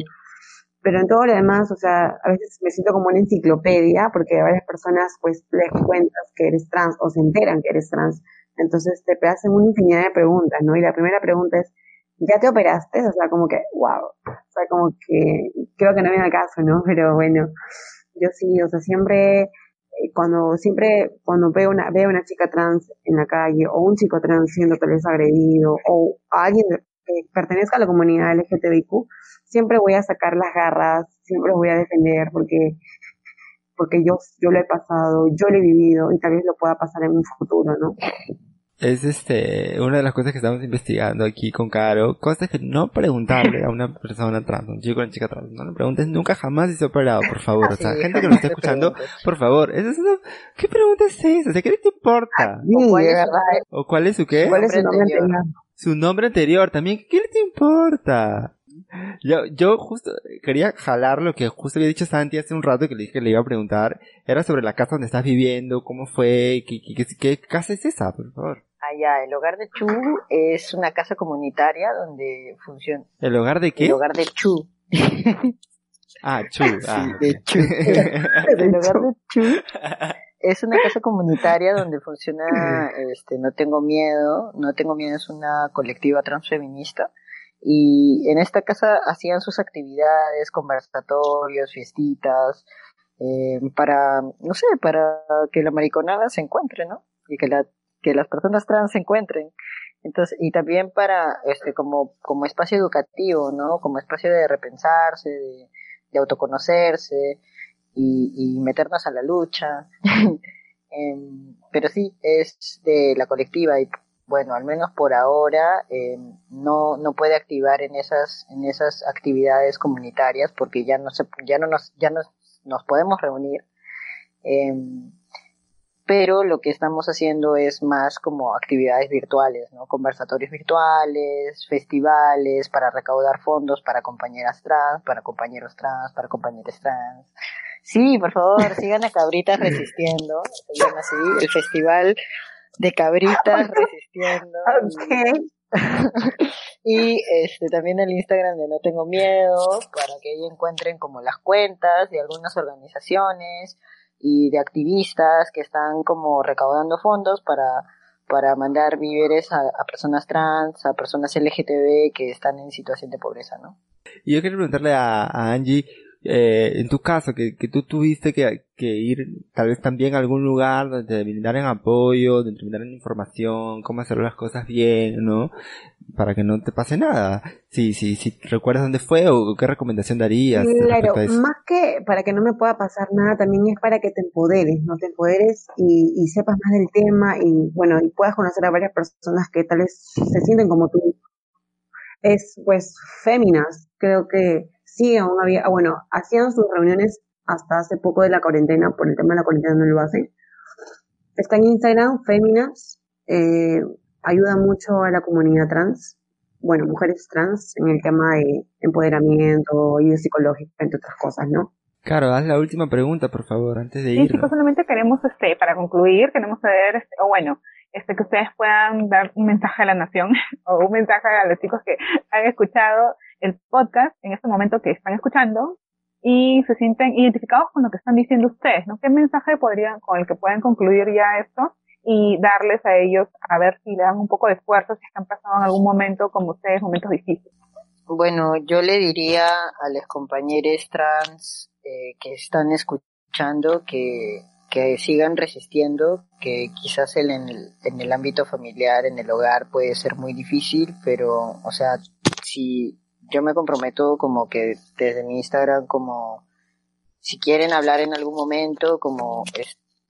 Pero en todo lo demás, o sea, a veces me siento como una enciclopedia porque a varias personas pues les cuentas que eres trans o se enteran que eres trans. Entonces te hacen una infinidad de preguntas, ¿no? Y la primera pregunta es, ¿ya te operaste? O sea, como que, wow. O sea, como que creo que no viene al caso, ¿no? Pero bueno, yo sí, o sea, siempre cuando siempre cuando veo una veo una chica trans en la calle o un chico trans siendo tal vez agredido o alguien que pertenezca a la comunidad LGTBIQ siempre voy a sacar las garras siempre los voy a defender porque porque yo yo lo he pasado yo lo he vivido y tal vez lo pueda pasar en un futuro no es este una de las cosas que estamos investigando aquí con Caro, cosas que no preguntarle a una persona trans, un chico o una chica trans, no le preguntes nunca jamás si se ha operado, por favor, o sea, gente que nos está escuchando, por favor, ¿es eso? ¿qué pregunta es esa? O sea, ¿qué te importa? ¿O cuál es, ¿O cuál es su qué? ¿Cuál es su nombre anterior? Su nombre anterior también, ¿qué le te importa? Yo, yo justo quería jalar lo que justo había dicho Santi hace un rato que le dije que le iba a preguntar. Era sobre la casa donde estás viviendo, cómo fue, qué, qué, qué casa es esa, por favor. Ah, ya, el hogar de Chu es una casa comunitaria donde funciona. ¿El hogar de qué? El hogar de Chu. ah, Chu. Ah. Sí, de Chu. el hogar de Chu es una casa comunitaria donde funciona, este, no tengo miedo, no tengo miedo es una colectiva transfeminista y en esta casa hacían sus actividades, conversatorios, fiestitas, eh, para, no sé, para que la mariconada se encuentre, ¿no? Y que la, que las personas trans se encuentren. Entonces, y también para, este, como, como espacio educativo, ¿no? Como espacio de repensarse, de, autoconocerse y, meternos a la lucha. eh, pero sí, es de la colectiva y bueno, al menos por ahora eh, no, no puede activar en esas, en esas actividades comunitarias porque ya no se, ya no nos, ya nos, nos podemos reunir. Eh, pero lo que estamos haciendo es más como actividades virtuales, ¿no? Conversatorios virtuales, festivales para recaudar fondos para compañeras trans, para compañeros trans, para compañeros trans. Sí, por favor, sigan a Cabritas Resistiendo, se así, el festival de cabritas resistiendo. Okay. y este también el Instagram de No Tengo Miedo, para que ahí encuentren como las cuentas de algunas organizaciones y de activistas que están como recaudando fondos para, para mandar víveres a, a personas trans, a personas LGTB que están en situación de pobreza, ¿no? Y yo quería preguntarle a, a Angie, eh, en tu caso, que, que tú tuviste que, que, ir tal vez también a algún lugar donde te brindaran apoyo, donde te brindaran información, cómo hacer las cosas bien, ¿no? Para que no te pase nada. Si, si, si recuerdas dónde fue o qué recomendación darías. Claro, más que para que no me pueda pasar nada, también es para que te empoderes, ¿no? Te empoderes y, y sepas más del tema y, bueno, y puedas conocer a varias personas que tal vez se sienten como tú. Es, pues, féminas. Creo que sí, aún había, ah, bueno, hacían sus reuniones hasta hace poco de la cuarentena, por el tema de la cuarentena no lo hacen. Está en Instagram, Féminas, eh, ayuda mucho a la comunidad trans, bueno, mujeres trans, en el tema de empoderamiento y psicológico, entre otras cosas, ¿no? Claro, haz la última pregunta, por favor, antes de ir. Sí, chicos, solamente queremos, este, para concluir, queremos saber, este, o bueno, este, que ustedes puedan dar un mensaje a la nación, o un mensaje a los chicos que han escuchado el podcast en este momento que están escuchando y se sienten identificados con lo que están diciendo ustedes, ¿no? ¿Qué mensaje podrían, con el que pueden concluir ya esto y darles a ellos a ver si le dan un poco de esfuerzo si están pasando en algún momento como ustedes, momentos difíciles? Bueno, yo le diría a los compañeros trans eh, que están escuchando que, que sigan resistiendo, que quizás en el, en el ámbito familiar, en el hogar puede ser muy difícil, pero, o sea, si yo me comprometo como que desde mi Instagram como si quieren hablar en algún momento, como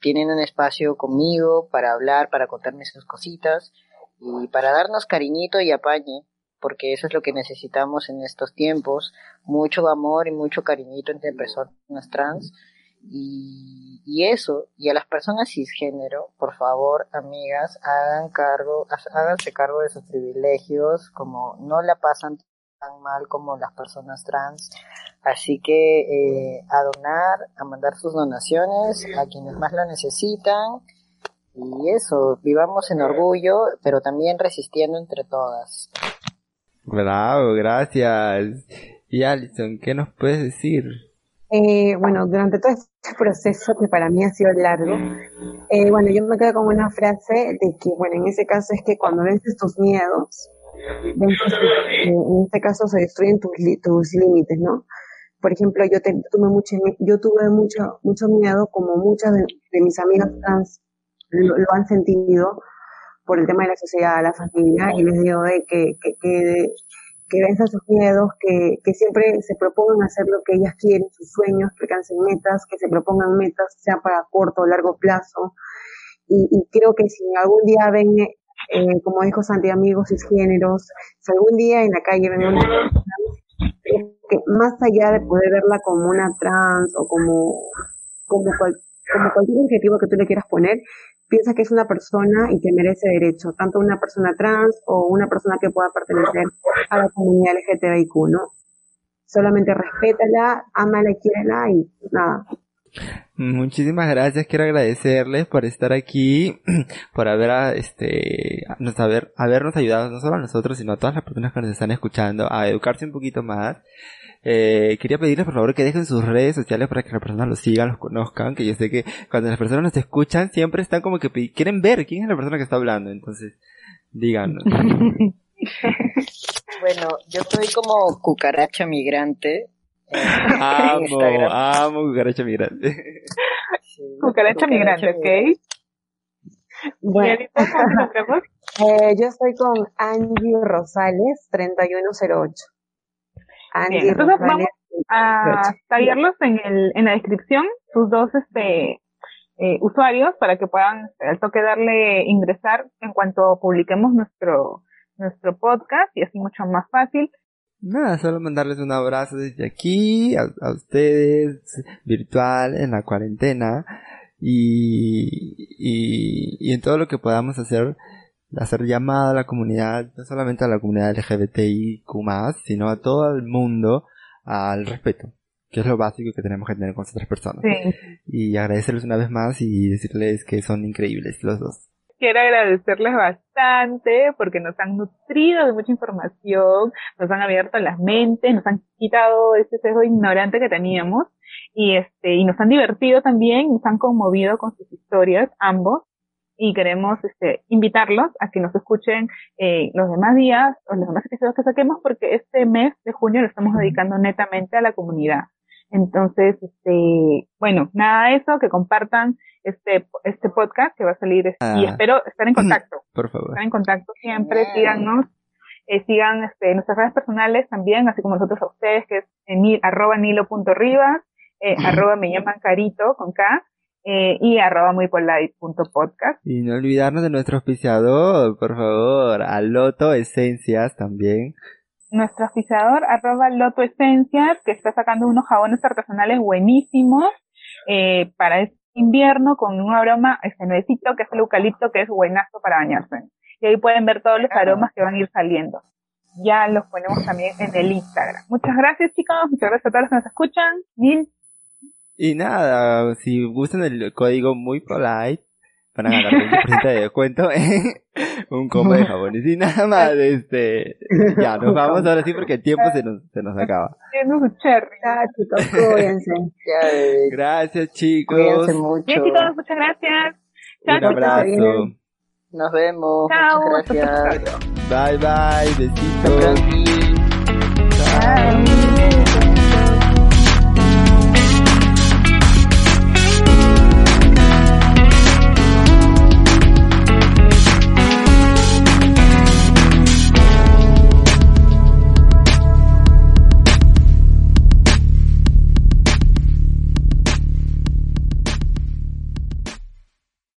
tienen un espacio conmigo para hablar, para contarme sus cositas y para darnos cariñito y apañe, porque eso es lo que necesitamos en estos tiempos, mucho amor y mucho cariñito entre personas trans. Y, y eso, y a las personas cisgénero, por favor, amigas, hagan cargo, háganse cargo de sus privilegios, como no la pasan tan mal como las personas trans. Así que eh, a donar, a mandar sus donaciones a quienes más la necesitan. Y eso, vivamos en orgullo, pero también resistiendo entre todas. Bravo, gracias. Y Alison, ¿qué nos puedes decir? Eh, bueno, durante todo este proceso que para mí ha sido largo, eh, bueno, yo me quedo con una frase de que, bueno, en ese caso es que cuando vences tus miedos, en este caso se destruyen tus, tus límites, ¿no? Por ejemplo, yo, tuve mucho, yo tuve mucho, mucho miedo, como muchas de, mis amigas trans lo, han sentido, por el tema de la sociedad, la familia, y les digo de que, que, que, que venzan sus miedos, que, que siempre se propongan hacer lo que ellas quieren, sus sueños, que alcancen metas, que se propongan metas, sea para corto o largo plazo. Y, y creo que si algún día ven eh, como dijo Santi, amigos cisgéneros, si algún día en la calle ven una que más allá de poder verla como una trans o como, como, como cualquier objetivo que tú le quieras poner, piensa que es una persona y que merece derecho, tanto una persona trans o una persona que pueda pertenecer a la comunidad LGTBIQ, ¿no? Solamente respétala, ámala y quiérela y nada, Muchísimas gracias, quiero agradecerles por estar aquí, por haber, este, nos haber, habernos ayudado no solo a nosotros, sino a todas las personas que nos están escuchando a educarse un poquito más. Eh, quería pedirles por favor que dejen sus redes sociales para que las personas los sigan, los conozcan, que yo sé que cuando las personas nos escuchan siempre están como que quieren ver quién es la persona que está hablando, entonces, díganos. bueno, yo soy como cucaracha migrante amo, amo cucaracha migrante. cucaracha migrante, ¿ok? Bueno, eh, yo estoy con Angie Rosales, 3108. Angie Bien, entonces vamos a taguearlos en, el, en la descripción, sus dos este, eh, usuarios, para que puedan al toque darle ingresar en cuanto publiquemos nuestro, nuestro podcast y así mucho más fácil. Nada, solo mandarles un abrazo desde aquí a, ustedes, virtual, en la cuarentena, y, y, y, en todo lo que podamos hacer, hacer llamada a la comunidad, no solamente a la comunidad LGBTIQ+, sino a todo el mundo al respeto, que es lo básico que tenemos que tener con otras personas. Y agradecerles una vez más y decirles que son increíbles los dos quiero agradecerles bastante porque nos han nutrido de mucha información, nos han abierto las mentes, nos han quitado ese sesgo ignorante que teníamos y este y nos han divertido también, nos han conmovido con sus historias ambos y queremos este invitarlos a que nos escuchen eh, los demás días o los demás episodios que saquemos porque este mes de junio lo estamos dedicando netamente a la comunidad. Entonces, este, bueno, nada de eso, que compartan este, este podcast que va a salir y Ah. espero estar en contacto. Por favor. Estar en contacto siempre, síganos, eh, sigan este, nuestras redes personales también, así como nosotros a ustedes, que es en ni- arroba nilo.rivas, eh, arroba me llaman carito con K, eh, y arroba muy podcast. Y no olvidarnos de nuestro auspiciador, por favor, a Loto Esencias también. Nuestro oficiador, arroba Loto Esencias, que está sacando unos jabones artesanales buenísimos, eh, para este invierno con un aroma este nuevecito que es el eucalipto que es buenazo para bañarse. Y ahí pueden ver todos los aromas que van a ir saliendo. Ya los ponemos también en el Instagram. Muchas gracias chicos, muchas gracias a todos los que nos escuchan. Mil, Y nada, si gustan el código muy polite, van a ganar 20% de descuento en un combo de jabones. Y nada más, este, ya, nos vamos ahora sí porque el tiempo se nos, se nos acaba. chicos, cuídense. Gracias chicos. Cuídense mucho. Bien chicos, muchas gracias. Chao Un chicos. abrazo. Nos vemos. Chao. Muchas gracias. Bye bye, besitos. Chao.